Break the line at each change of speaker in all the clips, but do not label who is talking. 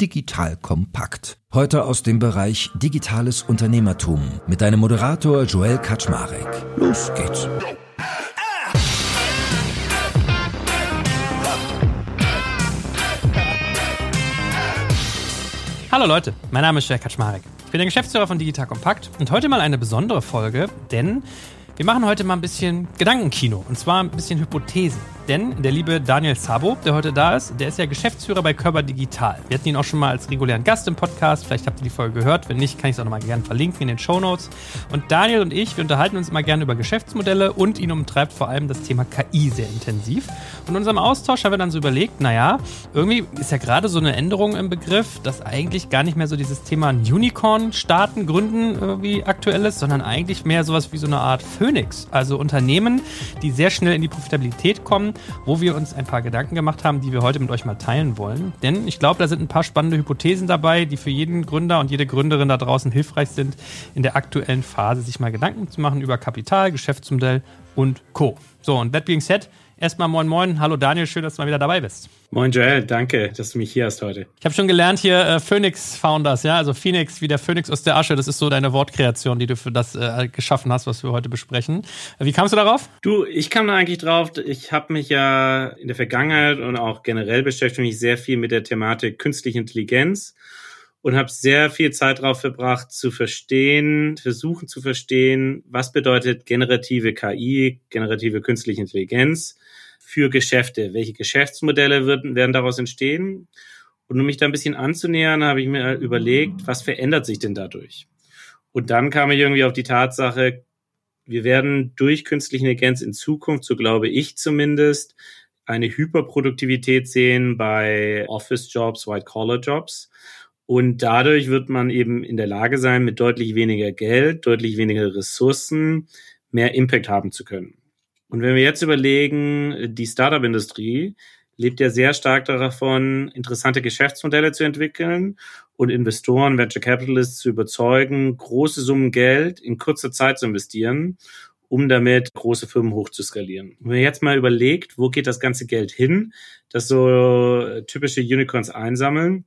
Digital Kompakt. Heute aus dem Bereich Digitales Unternehmertum mit deinem Moderator Joel Kaczmarek. Los geht's.
Hallo Leute, mein Name ist Joel Kaczmarek. Ich bin der Geschäftsführer von Digital Kompakt und heute mal eine besondere Folge, denn wir machen heute mal ein bisschen Gedankenkino und zwar ein bisschen Hypothesen. Denn der liebe Daniel Sabo, der heute da ist, der ist ja Geschäftsführer bei Körper Digital. Wir hatten ihn auch schon mal als regulären Gast im Podcast. Vielleicht habt ihr die Folge gehört. Wenn nicht, kann ich es auch nochmal gerne verlinken in den Show Notes. Und Daniel und ich, wir unterhalten uns immer gerne über Geschäftsmodelle und ihn umtreibt vor allem das Thema KI sehr intensiv. In unserem Austausch haben wir dann so überlegt, naja, irgendwie ist ja gerade so eine Änderung im Begriff, dass eigentlich gar nicht mehr so dieses Thema Unicorn starten, gründen irgendwie aktuell ist, sondern eigentlich mehr sowas wie so eine Art Phoenix. Also Unternehmen, die sehr schnell in die Profitabilität kommen wo wir uns ein paar Gedanken gemacht haben, die wir heute mit euch mal teilen wollen. Denn ich glaube, da sind ein paar spannende Hypothesen dabei, die für jeden Gründer und jede Gründerin da draußen hilfreich sind, in der aktuellen Phase sich mal Gedanken zu machen über Kapital, Geschäftsmodell und Co. So, und that being said, Erstmal moin moin, hallo Daniel, schön, dass du mal wieder dabei bist.
Moin Joel, danke, dass du mich hier hast heute.
Ich habe schon gelernt hier äh, Phoenix Founders, ja, also Phoenix wie der Phoenix aus der Asche, das ist so deine Wortkreation, die du für das äh, geschaffen hast, was wir heute besprechen. Wie kamst du darauf?
Du, ich kam da eigentlich drauf, ich habe mich ja in der Vergangenheit und auch generell beschäftigt mich sehr viel mit der Thematik künstliche Intelligenz und habe sehr viel Zeit darauf verbracht zu verstehen, versuchen zu verstehen, was bedeutet generative KI, generative künstliche Intelligenz für Geschäfte? Welche Geschäftsmodelle würden, werden daraus entstehen? Und um mich da ein bisschen anzunähern, habe ich mir überlegt, was verändert sich denn dadurch? Und dann kam ich irgendwie auf die Tatsache, wir werden durch künstliche Intelligenz in Zukunft, so glaube ich zumindest, eine Hyperproduktivität sehen bei Office-Jobs, White-Collar-Jobs. Und dadurch wird man eben in der Lage sein, mit deutlich weniger Geld, deutlich weniger Ressourcen mehr Impact haben zu können. Und wenn wir jetzt überlegen, die Startup-Industrie lebt ja sehr stark davon, interessante Geschäftsmodelle zu entwickeln und Investoren, Venture Capitalists zu überzeugen, große Summen Geld in kurzer Zeit zu investieren, um damit große Firmen hochzuskalieren. Wenn man jetzt mal überlegt, wo geht das ganze Geld hin, das so typische Unicorns einsammeln,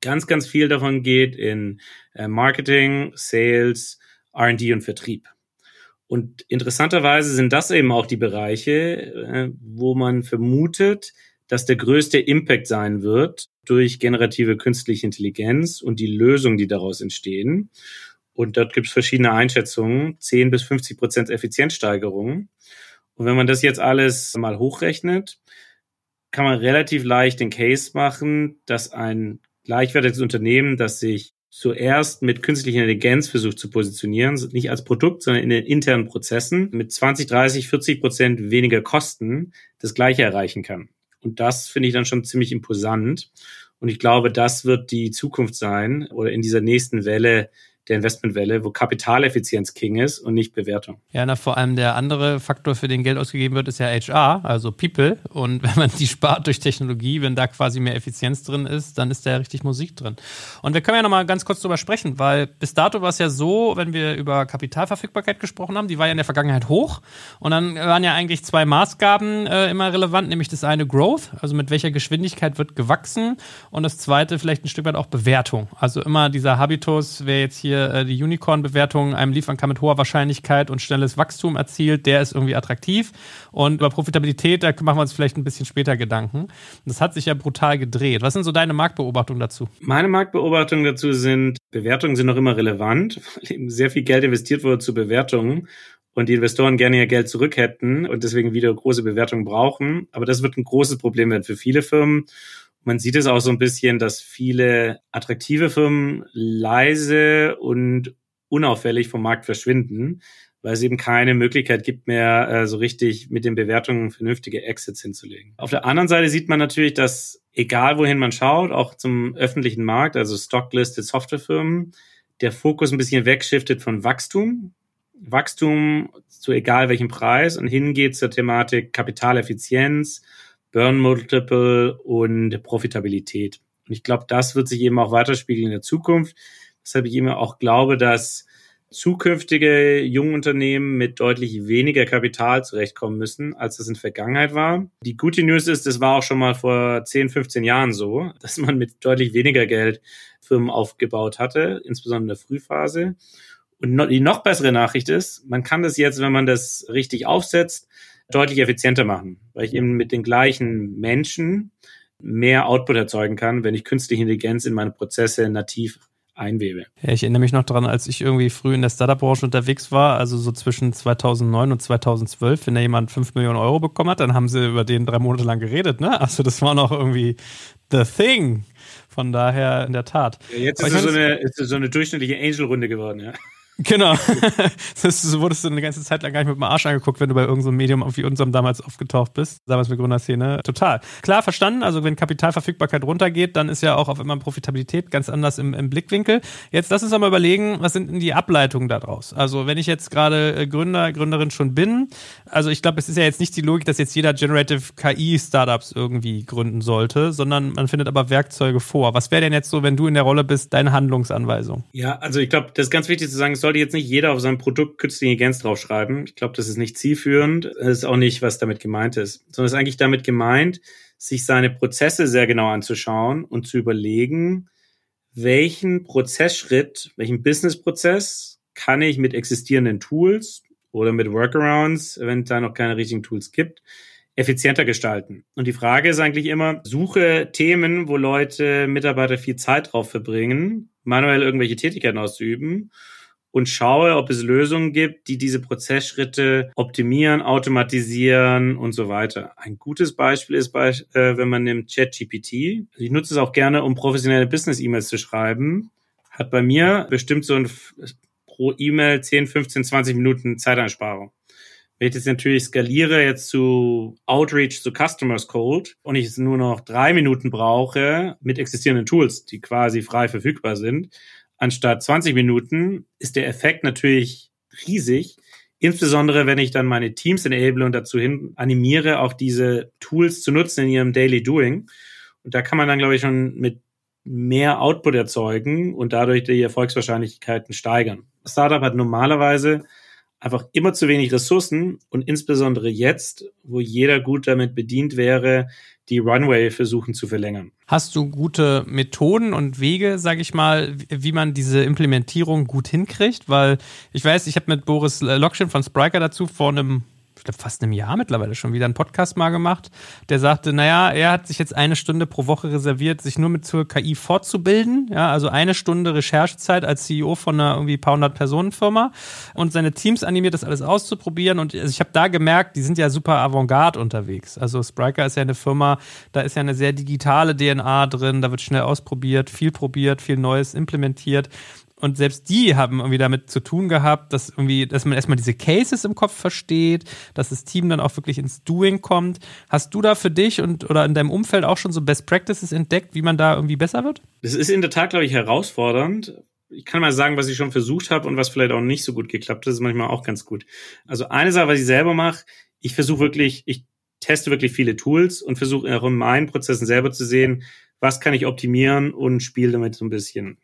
ganz, ganz viel davon geht in äh, Marketing, Sales, R&D und Vertrieb. Und interessanterweise sind das eben auch die Bereiche, äh, wo man vermutet, dass der größte Impact sein wird durch generative künstliche Intelligenz und die Lösungen, die daraus entstehen. Und dort gibt es verschiedene Einschätzungen, 10 bis 50 Prozent Effizienzsteigerung. Und wenn man das jetzt alles mal hochrechnet, kann man relativ leicht den Case machen, dass ein gleichwertiges Unternehmen, das sich zuerst mit künstlicher Intelligenz versucht zu positionieren, nicht als Produkt, sondern in den internen Prozessen mit 20, 30, 40 Prozent weniger Kosten das Gleiche erreichen kann. Und das finde ich dann schon ziemlich imposant. Und ich glaube, das wird die Zukunft sein oder in dieser nächsten Welle der Investmentwelle, wo Kapitaleffizienz King ist und nicht Bewertung.
Ja, na, vor allem der andere Faktor, für den Geld ausgegeben wird, ist ja HR, also People. Und wenn man die spart durch Technologie, wenn da quasi mehr Effizienz drin ist, dann ist da richtig Musik drin. Und wir können ja nochmal ganz kurz drüber sprechen, weil bis dato war es ja so, wenn wir über Kapitalverfügbarkeit gesprochen haben, die war ja in der Vergangenheit hoch. Und dann waren ja eigentlich zwei Maßgaben äh, immer relevant, nämlich das eine Growth, also mit welcher Geschwindigkeit wird gewachsen. Und das zweite vielleicht ein Stück weit auch Bewertung. Also immer dieser Habitus, wer jetzt hier äh, die Unicorn-Bewertung einem liefern kann mit hoher Wahrscheinlichkeit und schnelles Wachstum erzielt, der ist irgendwie attraktiv. Und über Profitabilität, da machen wir uns vielleicht ein bisschen später Gedanken. Das hat sich ja brutal gedreht. Was sind so deine Marktbeobachtungen dazu?
Meine Marktbeobachtungen dazu sind, Bewertungen sind noch immer relevant, weil eben sehr viel Geld investiert wurde zu Bewertungen und die Investoren gerne ihr Geld zurück hätten und deswegen wieder große Bewertungen brauchen. Aber das wird ein großes Problem werden für viele Firmen. Man sieht es auch so ein bisschen, dass viele attraktive Firmen leise und unauffällig vom Markt verschwinden, weil es eben keine Möglichkeit gibt mehr, äh, so richtig mit den Bewertungen vernünftige Exits hinzulegen. Auf der anderen Seite sieht man natürlich, dass egal wohin man schaut, auch zum öffentlichen Markt, also stocklisted Softwarefirmen, der Fokus ein bisschen wegschiftet von Wachstum, Wachstum zu egal welchem Preis und hingeht zur Thematik Kapitaleffizienz, Burn Multiple und Profitabilität. Und ich glaube, das wird sich eben auch weiterspiegeln in der Zukunft. Weshalb ich immer auch glaube, dass zukünftige Jungunternehmen mit deutlich weniger Kapital zurechtkommen müssen, als das in der Vergangenheit war. Die gute News ist, das war auch schon mal vor 10, 15 Jahren so, dass man mit deutlich weniger Geld Firmen aufgebaut hatte, insbesondere in der Frühphase. Und die noch bessere Nachricht ist, man kann das jetzt, wenn man das richtig aufsetzt, deutlich effizienter machen, weil ich eben mit den gleichen Menschen mehr Output erzeugen kann, wenn ich künstliche Intelligenz in meine Prozesse nativ einwebe.
Ja, ich erinnere mich noch daran, als ich irgendwie früh in der Startup-Branche unterwegs war, also so zwischen 2009 und 2012, wenn da jemand 5 Millionen Euro bekommen hat, dann haben sie über den drei Monate lang geredet, ne? Also das war noch irgendwie the thing. Von daher in der Tat.
Ja, jetzt ist es, so eine, ist es so eine durchschnittliche Angel-Runde geworden, ja.
Genau. das wurdest du eine ganze Zeit lang gar nicht mit dem Arsch angeguckt, wenn du bei irgendeinem so Medium wie unserem damals aufgetaucht bist. Damals mit Gründerszene. Total. Klar, verstanden. Also wenn Kapitalverfügbarkeit runtergeht, dann ist ja auch auf einmal Profitabilität ganz anders im, im Blickwinkel. Jetzt lass uns mal überlegen, was sind denn die Ableitungen daraus? Also wenn ich jetzt gerade äh, Gründer, Gründerin schon bin, also ich glaube, es ist ja jetzt nicht die Logik, dass jetzt jeder Generative KI Startups irgendwie gründen sollte, sondern man findet aber Werkzeuge vor. Was wäre denn jetzt so, wenn du in der Rolle bist, deine Handlungsanweisung?
Ja, also ich glaube, das ist ganz wichtig zu sagen, es sollte jetzt nicht jeder auf seinem Produkt künstliche Intelligenz draufschreiben. Ich glaube, das ist nicht zielführend. Das ist auch nicht, was damit gemeint ist. Sondern es ist eigentlich damit gemeint, sich seine Prozesse sehr genau anzuschauen und zu überlegen, welchen Prozessschritt, welchen Businessprozess kann ich mit existierenden Tools oder mit Workarounds, wenn es da noch keine richtigen Tools gibt, effizienter gestalten. Und die Frage ist eigentlich immer, suche Themen, wo Leute, Mitarbeiter viel Zeit drauf verbringen, manuell irgendwelche Tätigkeiten auszuüben und schaue, ob es Lösungen gibt, die diese Prozessschritte optimieren, automatisieren und so weiter. Ein gutes Beispiel ist, bei, äh, wenn man nimmt ChatGPT. Ich nutze es auch gerne, um professionelle Business-E-Mails zu schreiben. Hat bei mir bestimmt so ein pro E-Mail 10, 15, 20 Minuten Zeiteinsparung. Wenn ich das natürlich skaliere jetzt zu Outreach zu Customers Cold und ich es nur noch drei Minuten brauche mit existierenden Tools, die quasi frei verfügbar sind, anstatt 20 Minuten, ist der Effekt natürlich riesig. Insbesondere, wenn ich dann meine Teams enable und dazu hin animiere, auch diese Tools zu nutzen in ihrem Daily Doing. Und da kann man dann, glaube ich, schon mit mehr Output erzeugen und dadurch die Erfolgswahrscheinlichkeiten steigern. Startup hat normalerweise einfach immer zu wenig Ressourcen und insbesondere jetzt, wo jeder gut damit bedient wäre, die Runway versuchen zu verlängern.
Hast du gute Methoden und Wege, sage ich mal, wie man diese Implementierung gut hinkriegt? Weil ich weiß, ich habe mit Boris Lokschin von Spriker dazu vor einem ich glaube, fast einem Jahr mittlerweile schon wieder einen Podcast mal gemacht. Der sagte, naja, er hat sich jetzt eine Stunde pro Woche reserviert, sich nur mit zur KI fortzubilden. Ja, also eine Stunde Recherchezeit als CEO von einer irgendwie paar hundert Personen Firma und seine Teams animiert, das alles auszuprobieren. Und also ich habe da gemerkt, die sind ja super avantgarde unterwegs. Also Spriker ist ja eine Firma, da ist ja eine sehr digitale DNA drin, da wird schnell ausprobiert, viel probiert, viel Neues implementiert. Und selbst die haben irgendwie damit zu tun gehabt, dass irgendwie, dass man erstmal diese Cases im Kopf versteht, dass das Team dann auch wirklich ins Doing kommt. Hast du da für dich und oder in deinem Umfeld auch schon so Best Practices entdeckt, wie man da irgendwie besser wird?
Das ist in der Tat, glaube ich, herausfordernd. Ich kann mal sagen, was ich schon versucht habe und was vielleicht auch nicht so gut geklappt hat, ist manchmal auch ganz gut. Also eine Sache, was ich selber mache, ich versuche wirklich, ich teste wirklich viele Tools und versuche auch in meinen Prozessen selber zu sehen, was kann ich optimieren und spiele damit so ein bisschen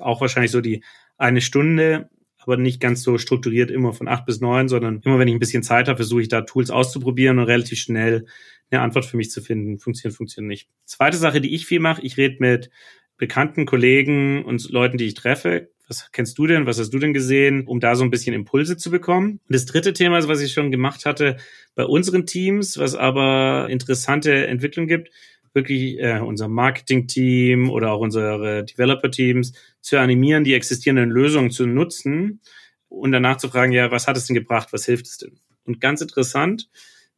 auch wahrscheinlich so die eine Stunde, aber nicht ganz so strukturiert immer von acht bis neun, sondern immer wenn ich ein bisschen Zeit habe, versuche ich da Tools auszuprobieren und relativ schnell eine Antwort für mich zu finden. Funktioniert, funktioniert nicht. Zweite Sache, die ich viel mache, ich rede mit bekannten Kollegen und Leuten, die ich treffe. Was kennst du denn? Was hast du denn gesehen, um da so ein bisschen Impulse zu bekommen? Und das dritte Thema ist, was ich schon gemacht hatte bei unseren Teams, was aber interessante Entwicklung gibt, wirklich äh, unser Marketing-Team oder auch unsere Developer-Teams zu animieren, die existierenden Lösungen zu nutzen und danach zu fragen, ja, was hat es denn gebracht, was hilft es denn? Und ganz interessant,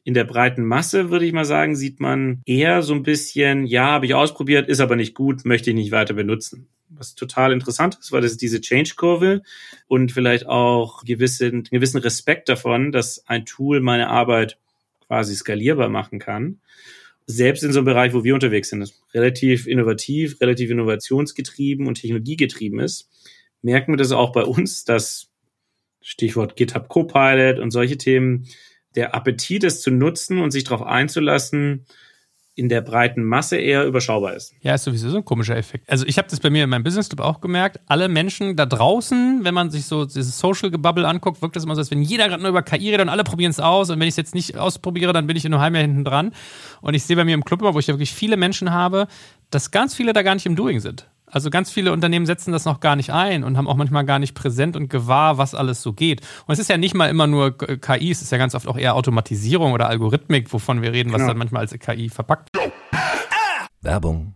in der breiten Masse, würde ich mal sagen, sieht man eher so ein bisschen, ja, habe ich ausprobiert, ist aber nicht gut, möchte ich nicht weiter benutzen. Was total interessant ist, weil das ist diese Change-Kurve und vielleicht auch gewissen, gewissen Respekt davon, dass ein Tool meine Arbeit quasi skalierbar machen kann selbst in so einem Bereich, wo wir unterwegs sind, relativ innovativ, relativ innovationsgetrieben und technologiegetrieben ist, merken wir das auch bei uns, dass Stichwort GitHub Copilot und solche Themen, der Appetit, es zu nutzen und sich darauf einzulassen, in der breiten Masse eher überschaubar ist.
Ja, ist sowieso so ein komischer Effekt. Also ich habe das bei mir in meinem Business Club auch gemerkt. Alle Menschen da draußen, wenn man sich so dieses Social Gebubble anguckt, wirkt das immer so, als wenn jeder gerade nur über KI redet und alle probieren es aus. Und wenn ich es jetzt nicht ausprobiere, dann bin ich in einem halben Jahr hinten dran. Und ich sehe bei mir im Club immer, wo ich ja wirklich viele Menschen habe, dass ganz viele da gar nicht im Doing sind. Also ganz viele Unternehmen setzen das noch gar nicht ein und haben auch manchmal gar nicht präsent und gewahr, was alles so geht. Und es ist ja nicht mal immer nur KI, es ist ja ganz oft auch eher Automatisierung oder Algorithmik, wovon wir reden, was genau. dann manchmal als KI verpackt.
Werbung.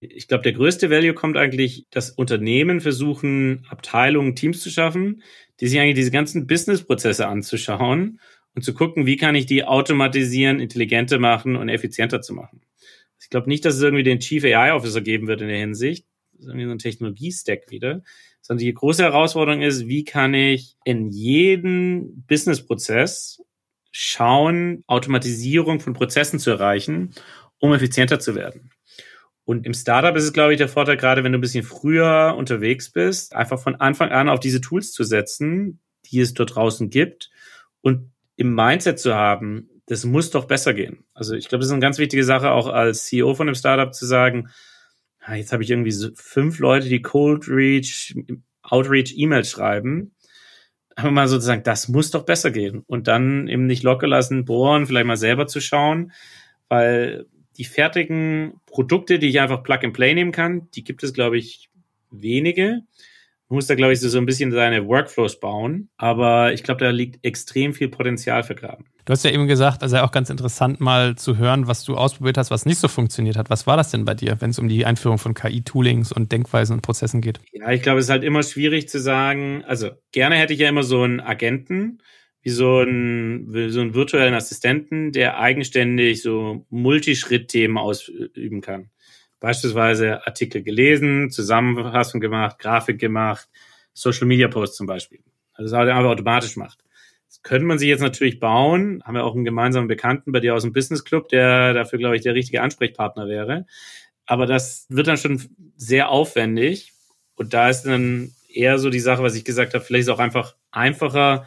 Ich glaube, der größte Value kommt eigentlich, dass Unternehmen versuchen, Abteilungen, Teams zu schaffen, die sich eigentlich diese ganzen Business-Prozesse anzuschauen und zu gucken, wie kann ich die automatisieren, intelligenter machen und effizienter zu machen. Ich glaube nicht, dass es irgendwie den Chief AI Officer geben wird in der Hinsicht, irgendwie so ein Technologie-Stack wieder, sondern die große Herausforderung ist, wie kann ich in jeden Business-Prozess schauen, Automatisierung von Prozessen zu erreichen, um effizienter zu werden. Und im Startup ist es, glaube ich, der Vorteil, gerade wenn du ein bisschen früher unterwegs bist, einfach von Anfang an auf diese Tools zu setzen, die es dort draußen gibt und im Mindset zu haben, das muss doch besser gehen. Also ich glaube, das ist eine ganz wichtige Sache, auch als CEO von einem Startup zu sagen, jetzt habe ich irgendwie so fünf Leute, die Cold Reach, Outreach E-Mails schreiben. Aber mal sozusagen, das muss doch besser gehen. Und dann eben nicht locker lassen, bohren, vielleicht mal selber zu schauen, weil die fertigen Produkte, die ich einfach Plug and Play nehmen kann, die gibt es, glaube ich, wenige. Man muss da, glaube ich, so, ein bisschen seine Workflows bauen. Aber ich glaube, da liegt extrem viel Potenzial vergraben.
Du hast ja eben gesagt, also auch ganz interessant mal zu hören, was du ausprobiert hast, was nicht so funktioniert hat. Was war das denn bei dir, wenn es um die Einführung von KI-Toolings und Denkweisen und Prozessen geht?
Ja, ich glaube, es ist halt immer schwierig zu sagen. Also gerne hätte ich ja immer so einen Agenten, wie so ein, wie so einen virtuellen Assistenten, der eigenständig so Multischritt-Themen ausüben kann beispielsweise Artikel gelesen, Zusammenfassung gemacht, Grafik gemacht, Social Media Posts zum Beispiel. Also das einfach automatisch macht. Das könnte man sich jetzt natürlich bauen. Haben wir auch einen gemeinsamen Bekannten bei dir aus dem Business Club, der dafür, glaube ich, der richtige Ansprechpartner wäre. Aber das wird dann schon sehr aufwendig. Und da ist dann eher so die Sache, was ich gesagt habe, vielleicht ist es auch einfach einfacher,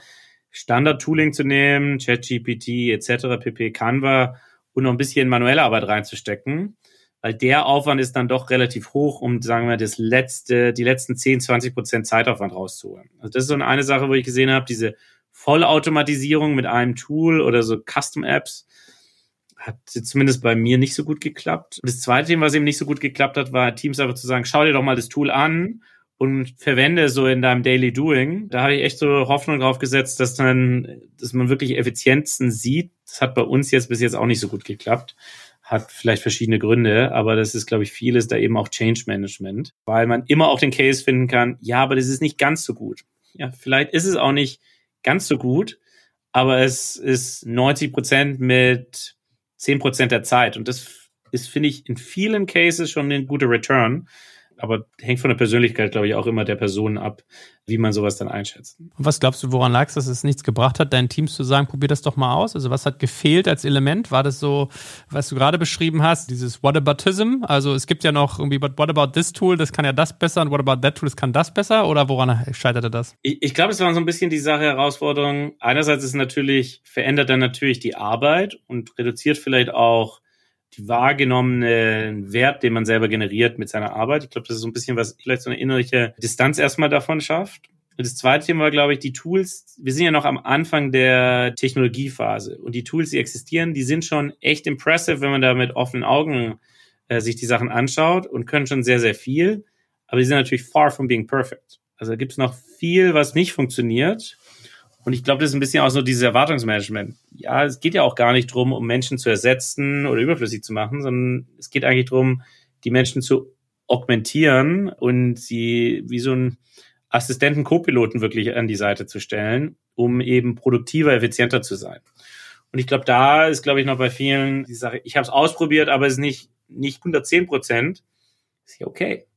Standard-Tooling zu nehmen, ChatGPT etc., pp, Canva und noch ein bisschen manuelle Arbeit reinzustecken weil der Aufwand ist dann doch relativ hoch, um, sagen wir, das letzte, die letzten 10, 20 Prozent Zeitaufwand rauszuholen. Also das ist so eine Sache, wo ich gesehen habe, diese Vollautomatisierung mit einem Tool oder so Custom-Apps hat zumindest bei mir nicht so gut geklappt. Das zweite Thema, was eben nicht so gut geklappt hat, war Teams einfach zu sagen, schau dir doch mal das Tool an und verwende so in deinem Daily Doing. Da habe ich echt so Hoffnung drauf gesetzt, dass dann, dass man wirklich Effizienzen sieht. Das hat bei uns jetzt bis jetzt auch nicht so gut geklappt hat vielleicht verschiedene Gründe, aber das ist, glaube ich, vieles da eben auch Change Management, weil man immer auch den Case finden kann, ja, aber das ist nicht ganz so gut. Ja, vielleicht ist es auch nicht ganz so gut, aber es ist 90 Prozent mit 10 Prozent der Zeit und das ist, finde ich, in vielen Cases schon ein guter Return aber hängt von der Persönlichkeit, glaube ich, auch immer der Person ab, wie man sowas dann einschätzt.
Und was glaubst du, woran lag es, dass es nichts gebracht hat, deinen Teams zu sagen, probier das doch mal aus? Also was hat gefehlt als Element? War das so, was du gerade beschrieben hast, dieses Whataboutism? Also es gibt ja noch irgendwie, but what about this tool, das kann ja das besser und what about that tool, das kann das besser? Oder woran scheiterte das?
Ich, ich glaube, es war so ein bisschen die Sache, Herausforderung. Einerseits ist natürlich, verändert dann natürlich die Arbeit und reduziert vielleicht auch die wahrgenommene Wert, den man selber generiert mit seiner Arbeit. Ich glaube, das ist so ein bisschen was, vielleicht so eine innerliche Distanz erstmal davon schafft. Und das zweite Thema war, glaube ich, die Tools. Wir sind ja noch am Anfang der Technologiephase und die Tools, die existieren, die sind schon echt impressive, wenn man da mit offenen Augen äh, sich die Sachen anschaut und können schon sehr, sehr viel. Aber die sind natürlich far from being perfect. Also da gibt es noch viel, was nicht funktioniert. Und ich glaube, das ist ein bisschen auch so dieses Erwartungsmanagement. Ja, es geht ja auch gar nicht drum, um Menschen zu ersetzen oder überflüssig zu machen, sondern es geht eigentlich drum, die Menschen zu augmentieren und sie wie so ein Assistenten, Co-Piloten wirklich an die Seite zu stellen, um eben produktiver, effizienter zu sein. Und ich glaube, da ist, glaube ich, noch bei vielen die Sache, ich habe es ausprobiert, aber es ist nicht, nicht 110 Prozent. Ist ja okay.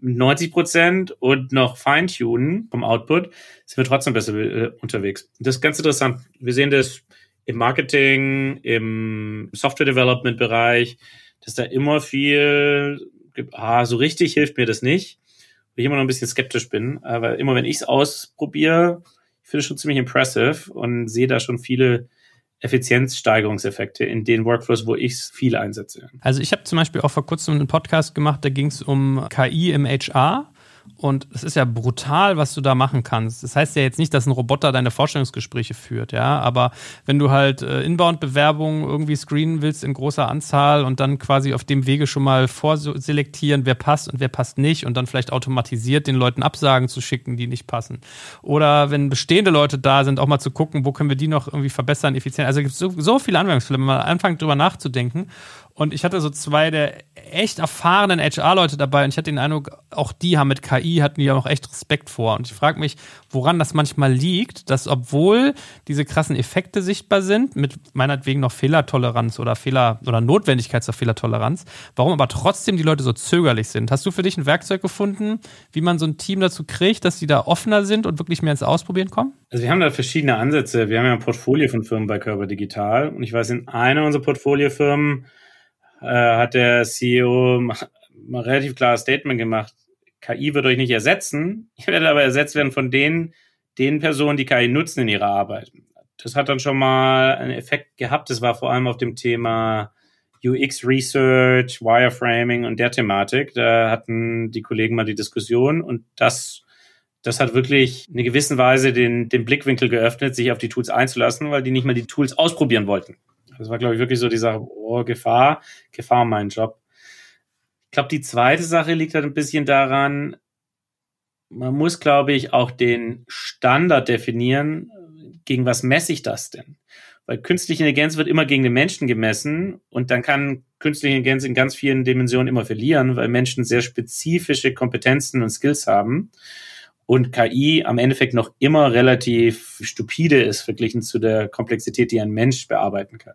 90 Prozent und noch Feintunen vom Output sind wir trotzdem besser äh, unterwegs. Das ist ganz interessant. Wir sehen das im Marketing, im Software Development Bereich, dass da immer viel, ah, so richtig hilft mir das nicht. Weil ich immer noch ein bisschen skeptisch bin. Aber immer wenn ich es ausprobiere, ich finde es schon ziemlich impressive und sehe da schon viele Effizienzsteigerungseffekte in den Workflows, wo ich es viel einsetze.
Also ich habe zum Beispiel auch vor kurzem einen Podcast gemacht, da ging es um KI im HR und es ist ja brutal, was du da machen kannst. Das heißt ja jetzt nicht, dass ein Roboter deine Vorstellungsgespräche führt, ja. Aber wenn du halt äh, Inbound-Bewerbungen irgendwie screenen willst in großer Anzahl und dann quasi auf dem Wege schon mal vorselektieren, wer passt und wer passt nicht und dann vielleicht automatisiert den Leuten Absagen zu schicken, die nicht passen. Oder wenn bestehende Leute da sind, auch mal zu gucken, wo können wir die noch irgendwie verbessern, effizient. Also es gibt so, so viele Anwendungsfälle, wenn man anfängt drüber nachzudenken. Und ich hatte so zwei der echt erfahrenen HR-Leute dabei und ich hatte den Eindruck, auch die haben mit KI, hatten die ja auch echt Respekt vor. Und ich frage mich, woran das manchmal liegt, dass obwohl diese krassen Effekte sichtbar sind, mit meinetwegen noch Fehlertoleranz oder Fehler oder Notwendigkeit zur Fehlertoleranz, warum aber trotzdem die Leute so zögerlich sind. Hast du für dich ein Werkzeug gefunden, wie man so ein Team dazu kriegt, dass die da offener sind und wirklich mehr ins Ausprobieren kommen?
Also wir haben da verschiedene Ansätze. Wir haben ja ein Portfolio von Firmen bei Körper Digital und ich weiß, in einer unserer Portfoliofirmen äh, hat der CEO mal relativ klares Statement gemacht. KI wird euch nicht ersetzen, ihr werdet aber ersetzt werden von den, den Personen, die KI nutzen in ihrer Arbeit. Das hat dann schon mal einen Effekt gehabt. Das war vor allem auf dem Thema UX Research, Wireframing und der Thematik. Da hatten die Kollegen mal die Diskussion und das, das hat wirklich in einer gewissen Weise den, den Blickwinkel geöffnet, sich auf die Tools einzulassen, weil die nicht mal die Tools ausprobieren wollten. Das war, glaube ich, wirklich so die Sache, oh, Gefahr, Gefahr mein Job. Ich glaube, die zweite Sache liegt halt ein bisschen daran, man muss, glaube ich, auch den Standard definieren, gegen was messe ich das denn? Weil künstliche Intelligenz wird immer gegen den Menschen gemessen und dann kann künstliche Intelligenz in ganz vielen Dimensionen immer verlieren, weil Menschen sehr spezifische Kompetenzen und Skills haben und KI am Endeffekt noch immer relativ stupide ist verglichen zu der Komplexität, die ein Mensch bearbeiten kann.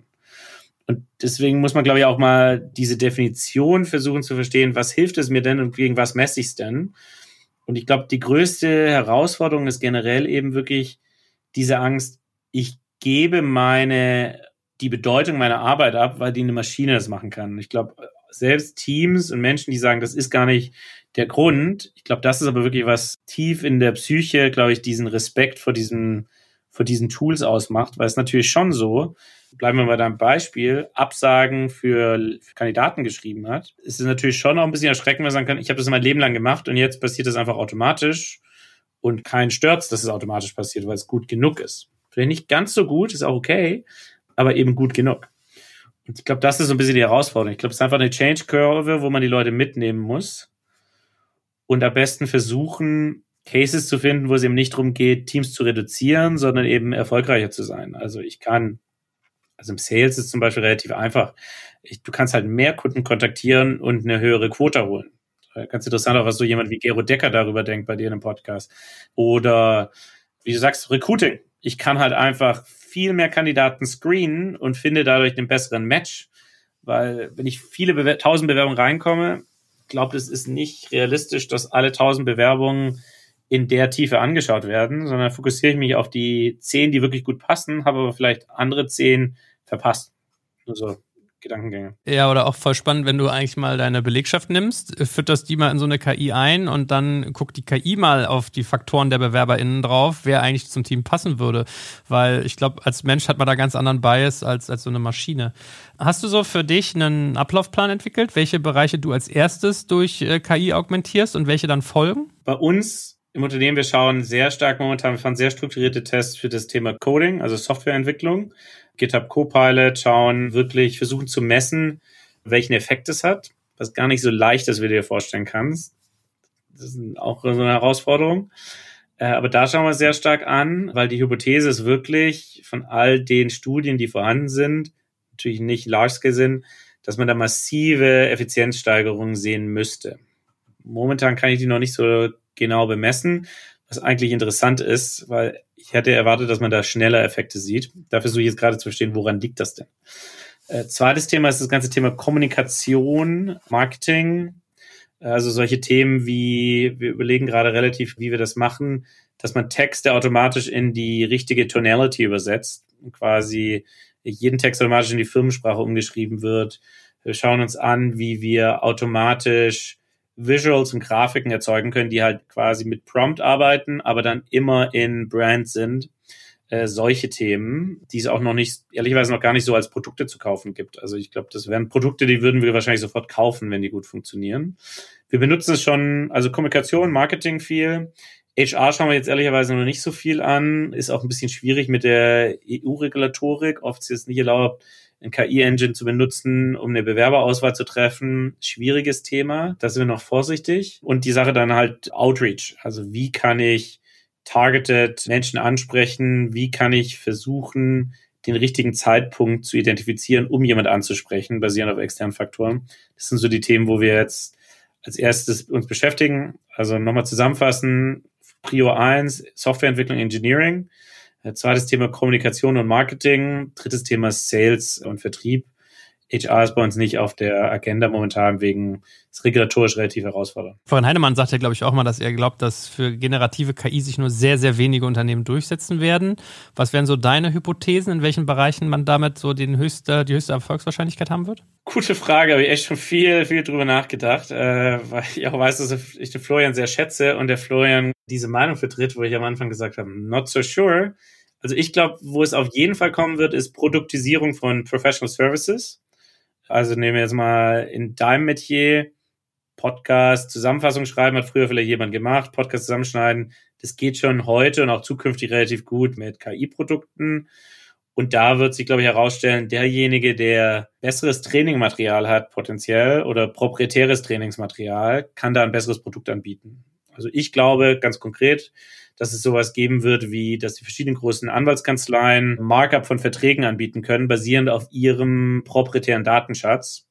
Und deswegen muss man, glaube ich, auch mal diese Definition versuchen zu verstehen, was hilft es mir denn und gegen was messe ich es denn? Und ich glaube, die größte Herausforderung ist generell eben wirklich diese Angst, ich gebe meine, die Bedeutung meiner Arbeit ab, weil die eine Maschine das machen kann. Ich glaube, selbst Teams und Menschen, die sagen, das ist gar nicht der Grund. Ich glaube, das ist aber wirklich was tief in der Psyche, glaube ich, diesen Respekt vor diesem, vor diesen Tools ausmacht, weil es natürlich schon so, bleiben wir bei deinem Beispiel, Absagen für, Kandidaten geschrieben hat. Es ist natürlich schon auch ein bisschen erschreckend, wenn man sagen kann, ich habe das mein Leben lang gemacht und jetzt passiert das einfach automatisch und kein stört dass es automatisch passiert, weil es gut genug ist. Vielleicht nicht ganz so gut, ist auch okay, aber eben gut genug. Ich glaube, das ist so ein bisschen die Herausforderung. Ich glaube, es ist einfach eine Change Curve, wo man die Leute mitnehmen muss und am besten versuchen, Cases zu finden, wo es eben nicht darum geht, Teams zu reduzieren, sondern eben erfolgreicher zu sein. Also ich kann, also im Sales ist zum Beispiel relativ einfach. Ich, du kannst halt mehr Kunden kontaktieren und eine höhere Quote holen. Ganz interessant auch, was so jemand wie Gero Decker darüber denkt bei dir in einem Podcast. Oder wie du sagst, Recruiting. Ich kann halt einfach viel mehr Kandidaten screenen und finde dadurch einen besseren Match. Weil wenn ich viele Bewer tausend Bewerbungen reinkomme, glaube, es ist nicht realistisch, dass alle tausend Bewerbungen in der Tiefe angeschaut werden, sondern fokussiere ich mich auf die zehn, die wirklich gut passen, habe aber vielleicht andere zehn verpasst. Nur so Gedankengänge.
Ja, oder auch voll spannend, wenn du eigentlich mal deine Belegschaft nimmst, fütterst die mal in so eine KI ein und dann guckt die KI mal auf die Faktoren der BewerberInnen drauf, wer eigentlich zum Team passen würde. Weil ich glaube, als Mensch hat man da ganz anderen Bias als, als so eine Maschine. Hast du so für dich einen Ablaufplan entwickelt, welche Bereiche du als erstes durch äh, KI augmentierst und welche dann folgen?
Bei uns im Unternehmen, wir schauen sehr stark momentan, wir fahren sehr strukturierte Tests für das Thema Coding, also Softwareentwicklung. GitHub Copilot schauen, wirklich versuchen zu messen, welchen Effekt es hat. was gar nicht so leicht ist, wie du dir vorstellen kannst. Das ist auch so eine Herausforderung. Äh, aber da schauen wir sehr stark an, weil die Hypothese ist wirklich von all den Studien, die vorhanden sind, natürlich nicht large scale sind, dass man da massive Effizienzsteigerungen sehen müsste. Momentan kann ich die noch nicht so genau bemessen, was eigentlich interessant ist, weil ich hätte erwartet, dass man da schneller Effekte sieht. Da versuche ich jetzt gerade zu verstehen, woran liegt das denn? Äh, zweites Thema ist das ganze Thema Kommunikation, Marketing. Also solche Themen wie, wir überlegen gerade relativ, wie wir das machen, dass man Texte automatisch in die richtige Tonality übersetzt und quasi jeden Text automatisch in die Firmensprache umgeschrieben wird. Wir schauen uns an, wie wir automatisch Visuals und Grafiken erzeugen können, die halt quasi mit Prompt arbeiten, aber dann immer in Brand sind. Äh, solche Themen, die es auch noch nicht, ehrlicherweise noch gar nicht so als Produkte zu kaufen gibt. Also ich glaube, das wären Produkte, die würden wir wahrscheinlich sofort kaufen, wenn die gut funktionieren. Wir benutzen es schon, also Kommunikation, Marketing viel. HR schauen wir jetzt ehrlicherweise noch nicht so viel an. Ist auch ein bisschen schwierig mit der EU-Regulatorik. Oft ist es nicht erlaubt, ein KI-Engine zu benutzen, um eine Bewerberauswahl zu treffen. Schwieriges Thema. Da sind wir noch vorsichtig. Und die Sache dann halt Outreach. Also wie kann ich targeted Menschen ansprechen? Wie kann ich versuchen, den richtigen Zeitpunkt zu identifizieren, um jemand anzusprechen, basierend auf externen Faktoren? Das sind so die Themen, wo wir jetzt als erstes uns beschäftigen. Also nochmal zusammenfassen. Prio 1, Softwareentwicklung, Engineering. Zweites Thema Kommunikation und Marketing. Drittes Thema Sales und Vertrieb. HR ist bei uns nicht auf der Agenda momentan wegen ist regulatorisch relativ herausfordernd.
Florian Heinemann sagt ja, glaube ich, auch mal, dass er glaubt, dass für generative KI sich nur sehr, sehr wenige Unternehmen durchsetzen werden. Was wären so deine Hypothesen, in welchen Bereichen man damit so den höchste, die höchste Erfolgswahrscheinlichkeit haben wird?
Gute Frage, habe ich echt schon viel, viel drüber nachgedacht, äh, weil ich auch weiß, dass ich den Florian sehr schätze und der Florian diese Meinung vertritt, wo ich am Anfang gesagt habe, not so sure. Also ich glaube, wo es auf jeden Fall kommen wird, ist Produktisierung von Professional Services. Also nehmen wir jetzt mal in deinem Metier Podcast, Zusammenfassung schreiben, hat früher vielleicht jemand gemacht, Podcast zusammenschneiden. Das geht schon heute und auch zukünftig relativ gut mit KI-Produkten. Und da wird sich, glaube ich, herausstellen, derjenige, der besseres Trainingmaterial hat, potenziell, oder proprietäres Trainingsmaterial, kann da ein besseres Produkt anbieten. Also ich glaube ganz konkret, dass es sowas geben wird, wie dass die verschiedenen großen Anwaltskanzleien Markup von Verträgen anbieten können, basierend auf ihrem proprietären Datenschatz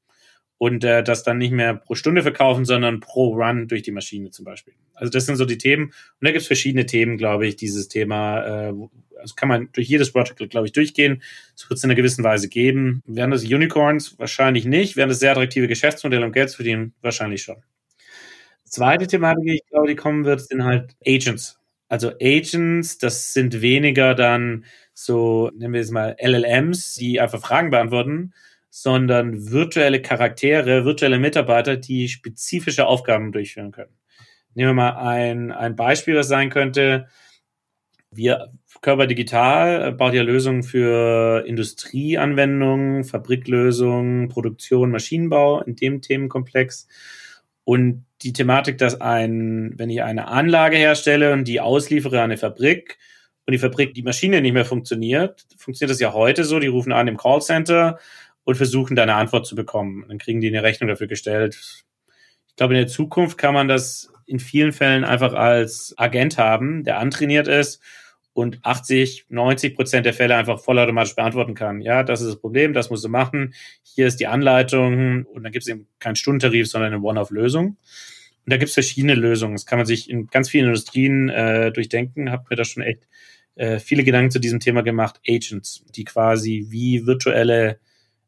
und äh, das dann nicht mehr pro Stunde verkaufen, sondern pro Run durch die Maschine zum Beispiel. Also das sind so die Themen. Und da gibt es verschiedene Themen, glaube ich, dieses Thema. Äh, also kann man durch jedes Project, glaube ich, durchgehen. Es wird es in einer gewissen Weise geben. Wären das Unicorns? Wahrscheinlich nicht. Wären das sehr attraktive Geschäftsmodelle, um Geld zu verdienen? Wahrscheinlich schon. Zweite Thematik, die ich glaube, die kommen wird, sind halt Agents. Also Agents, das sind weniger dann so, nennen wir es mal LLMs, die einfach Fragen beantworten, sondern virtuelle Charaktere, virtuelle Mitarbeiter, die spezifische Aufgaben durchführen können. Nehmen wir mal ein, ein Beispiel, was sein könnte. Wir, Körper Digital, baut ja Lösungen für Industrieanwendungen, Fabriklösungen, Produktion, Maschinenbau in dem Themenkomplex. Und die Thematik, dass ein, wenn ich eine Anlage herstelle und die ausliefere an eine Fabrik und die Fabrik, die Maschine nicht mehr funktioniert, funktioniert das ja heute so, die rufen an im Callcenter und versuchen da eine Antwort zu bekommen. Dann kriegen die eine Rechnung dafür gestellt. Ich glaube, in der Zukunft kann man das in vielen Fällen einfach als Agent haben, der antrainiert ist und 80, 90 Prozent der Fälle einfach vollautomatisch beantworten kann. Ja, das ist das Problem, das musst du machen. Hier ist die Anleitung und dann gibt es eben keinen Stundentarif, sondern eine One-Off-Lösung. Und da gibt es verschiedene Lösungen. Das kann man sich in ganz vielen Industrien äh, durchdenken. Hab mir da schon echt äh, viele Gedanken zu diesem Thema gemacht. Agents, die quasi wie virtuelle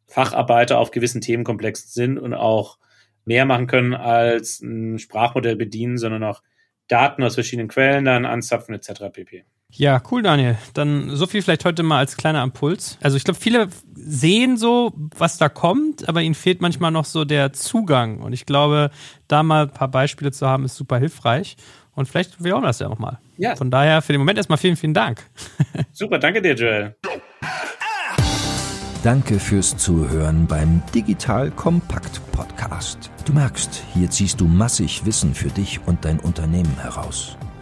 Facharbeiter auf gewissen Themenkomplexen sind und auch mehr machen können als ein Sprachmodell bedienen, sondern auch Daten aus verschiedenen Quellen dann anzapfen etc. pp.
Ja, cool, Daniel. Dann so viel vielleicht heute mal als kleiner Impuls. Also ich glaube, viele sehen so, was da kommt, aber ihnen fehlt manchmal noch so der Zugang. Und ich glaube, da mal ein paar Beispiele zu haben, ist super hilfreich. Und vielleicht wir auch das ja nochmal. Ja. Von daher für den Moment erstmal vielen, vielen Dank.
Super, danke dir, Joel.
Danke fürs Zuhören beim Digital Kompakt Podcast. Du merkst, hier ziehst du massig Wissen für dich und dein Unternehmen heraus.